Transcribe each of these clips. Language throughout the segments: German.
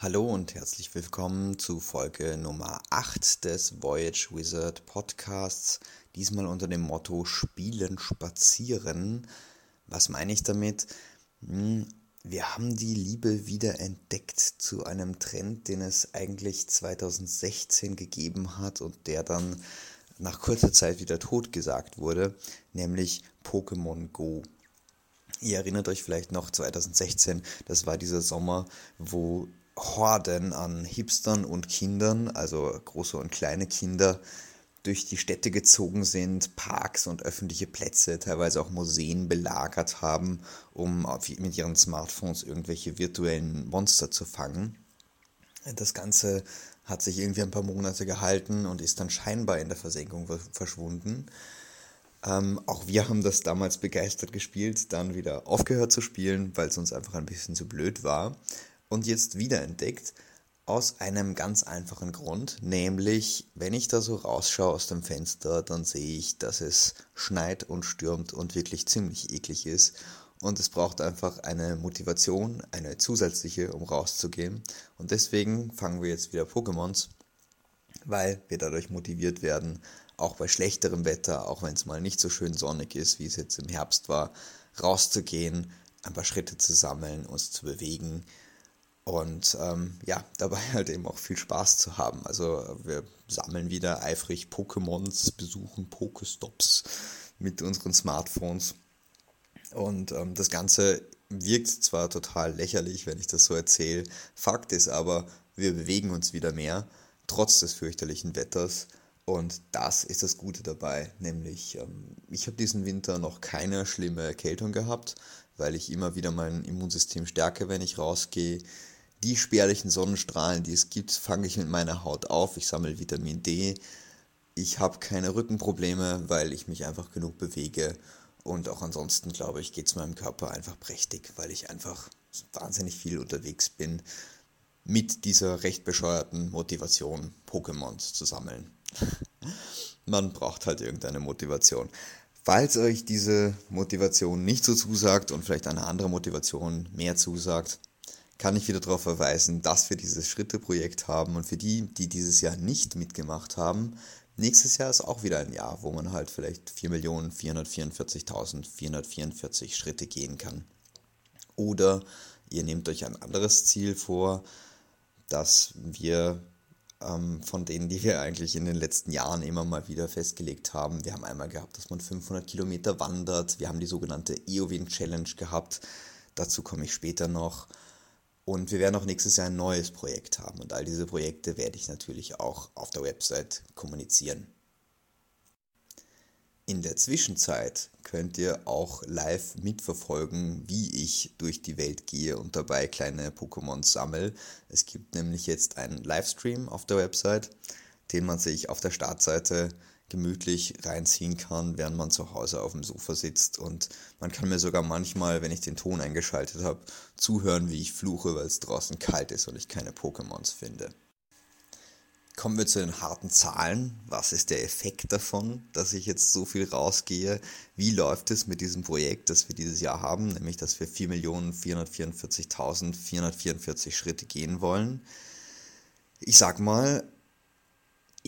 Hallo und herzlich willkommen zu Folge Nummer 8 des Voyage Wizard Podcasts. Diesmal unter dem Motto Spielen, Spazieren. Was meine ich damit? Hm, wir haben die Liebe wieder entdeckt zu einem Trend, den es eigentlich 2016 gegeben hat und der dann nach kurzer Zeit wieder totgesagt wurde, nämlich Pokémon Go. Ihr erinnert euch vielleicht noch 2016, das war dieser Sommer, wo Horden an Hipstern und Kindern, also große und kleine Kinder, durch die Städte gezogen sind, Parks und öffentliche Plätze, teilweise auch Museen belagert haben, um mit ihren Smartphones irgendwelche virtuellen Monster zu fangen. Das Ganze hat sich irgendwie ein paar Monate gehalten und ist dann scheinbar in der Versenkung verschwunden. Ähm, auch wir haben das damals begeistert gespielt, dann wieder aufgehört zu spielen, weil es uns einfach ein bisschen zu blöd war und jetzt wiederentdeckt. Aus einem ganz einfachen Grund, nämlich wenn ich da so rausschaue aus dem Fenster, dann sehe ich, dass es schneit und stürmt und wirklich ziemlich eklig ist. Und es braucht einfach eine Motivation, eine zusätzliche, um rauszugehen. Und deswegen fangen wir jetzt wieder Pokémons, weil wir dadurch motiviert werden, auch bei schlechterem Wetter, auch wenn es mal nicht so schön sonnig ist, wie es jetzt im Herbst war, rauszugehen, ein paar Schritte zu sammeln, uns zu bewegen und ähm, ja, dabei halt eben auch viel Spaß zu haben. Also wir sammeln wieder eifrig Pokémons, besuchen Pokestops mit unseren Smartphones. Und ähm, das Ganze wirkt zwar total lächerlich, wenn ich das so erzähle. Fakt ist aber, wir bewegen uns wieder mehr, trotz des fürchterlichen Wetters. Und das ist das Gute dabei, nämlich ähm, ich habe diesen Winter noch keine schlimme Erkältung gehabt, weil ich immer wieder mein Immunsystem stärke, wenn ich rausgehe die spärlichen Sonnenstrahlen, die es gibt, fange ich mit meiner Haut auf. Ich sammle Vitamin D. Ich habe keine Rückenprobleme, weil ich mich einfach genug bewege. Und auch ansonsten, glaube ich, geht es meinem Körper einfach prächtig, weil ich einfach wahnsinnig viel unterwegs bin mit dieser recht bescheuerten Motivation, Pokémons zu sammeln. Man braucht halt irgendeine Motivation. Falls euch diese Motivation nicht so zusagt und vielleicht eine andere Motivation mehr zusagt, kann ich wieder darauf verweisen, dass wir dieses Schritte-Projekt haben und für die, die dieses Jahr nicht mitgemacht haben, nächstes Jahr ist auch wieder ein Jahr, wo man halt vielleicht 4.444.444 Schritte gehen kann. Oder ihr nehmt euch ein anderes Ziel vor, dass wir ähm, von denen, die wir eigentlich in den letzten Jahren immer mal wieder festgelegt haben. Wir haben einmal gehabt, dass man 500 Kilometer wandert. Wir haben die sogenannte EOWIN Challenge gehabt. Dazu komme ich später noch. Und wir werden auch nächstes Jahr ein neues Projekt haben. Und all diese Projekte werde ich natürlich auch auf der Website kommunizieren. In der Zwischenzeit könnt ihr auch live mitverfolgen, wie ich durch die Welt gehe und dabei kleine Pokémon sammle. Es gibt nämlich jetzt einen Livestream auf der Website, den man sich auf der Startseite gemütlich reinziehen kann, während man zu Hause auf dem Sofa sitzt. Und man kann mir sogar manchmal, wenn ich den Ton eingeschaltet habe, zuhören, wie ich fluche, weil es draußen kalt ist und ich keine Pokémons finde. Kommen wir zu den harten Zahlen. Was ist der Effekt davon, dass ich jetzt so viel rausgehe? Wie läuft es mit diesem Projekt, das wir dieses Jahr haben, nämlich dass wir 4.444.444 Schritte gehen wollen? Ich sag mal,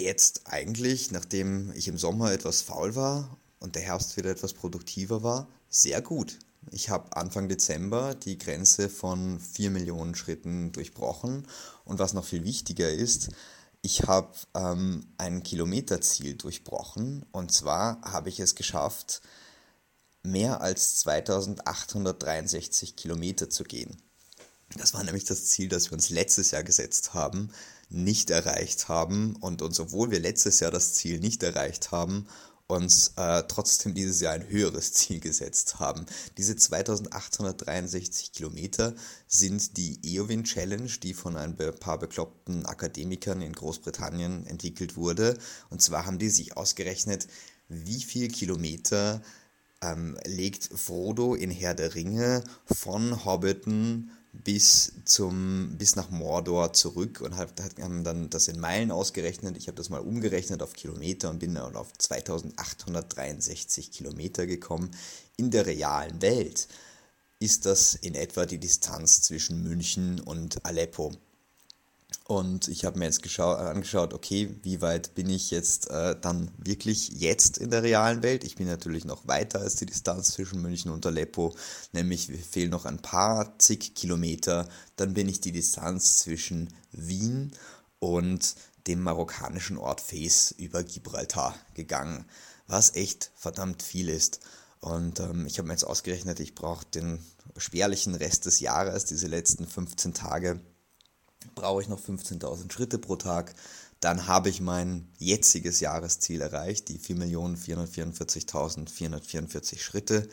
jetzt eigentlich, nachdem ich im Sommer etwas faul war und der Herbst wieder etwas produktiver war, sehr gut. Ich habe Anfang Dezember die Grenze von 4 Millionen Schritten durchbrochen und was noch viel wichtiger ist, ich habe ähm, ein Kilometerziel durchbrochen und zwar habe ich es geschafft, mehr als 2863 Kilometer zu gehen. Das war nämlich das Ziel, das wir uns letztes Jahr gesetzt haben, nicht erreicht haben und uns, obwohl wir letztes Jahr das Ziel nicht erreicht haben, uns äh, trotzdem dieses Jahr ein höheres Ziel gesetzt haben. Diese 2863 Kilometer sind die EOWIN Challenge, die von ein paar bekloppten Akademikern in Großbritannien entwickelt wurde. Und zwar haben die sich ausgerechnet, wie viel Kilometer ähm, legt Frodo in Herr der Ringe von Hobbiton bis zum bis nach Mordor zurück und hat, hat, haben dann das in Meilen ausgerechnet. Ich habe das mal umgerechnet auf Kilometer und bin dann auf 2863 Kilometer gekommen. In der realen Welt ist das in etwa die Distanz zwischen München und Aleppo. Und ich habe mir jetzt angeschaut, okay, wie weit bin ich jetzt äh, dann wirklich jetzt in der realen Welt? Ich bin natürlich noch weiter als die Distanz zwischen München und Aleppo, nämlich fehlen noch ein paar zig Kilometer. Dann bin ich die Distanz zwischen Wien und dem marokkanischen Ort Fes über Gibraltar gegangen, was echt verdammt viel ist. Und ähm, ich habe mir jetzt ausgerechnet, ich brauche den spärlichen Rest des Jahres, diese letzten 15 Tage, brauche ich noch 15.000 Schritte pro Tag. Dann habe ich mein jetziges Jahresziel erreicht, die 4.444.444 Schritte.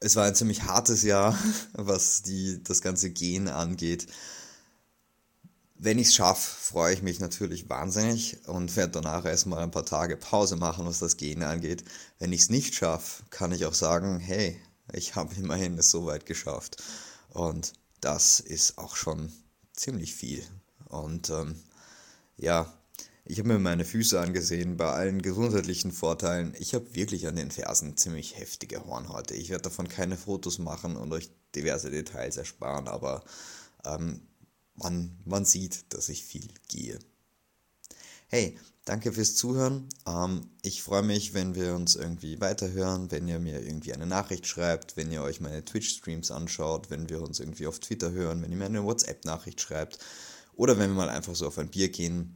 Es war ein ziemlich hartes Jahr, was die, das ganze Gehen angeht. Wenn ich es schaffe, freue ich mich natürlich wahnsinnig und werde danach erstmal ein paar Tage Pause machen, was das Gehen angeht. Wenn ich es nicht schaffe, kann ich auch sagen, hey, ich habe immerhin es so weit geschafft. Und das ist auch schon ziemlich viel. Und ähm, ja, ich habe mir meine Füße angesehen, bei allen gesundheitlichen Vorteilen. Ich habe wirklich an den Fersen ziemlich heftige Hornhäute. Ich werde davon keine Fotos machen und euch diverse Details ersparen, aber ähm, man, man sieht, dass ich viel gehe. Hey, danke fürs Zuhören. Ähm, ich freue mich, wenn wir uns irgendwie weiterhören, wenn ihr mir irgendwie eine Nachricht schreibt, wenn ihr euch meine Twitch-Streams anschaut, wenn wir uns irgendwie auf Twitter hören, wenn ihr mir eine WhatsApp-Nachricht schreibt oder wenn wir mal einfach so auf ein Bier gehen.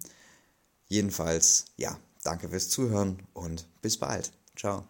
Jedenfalls, ja, danke fürs Zuhören und bis bald. Ciao.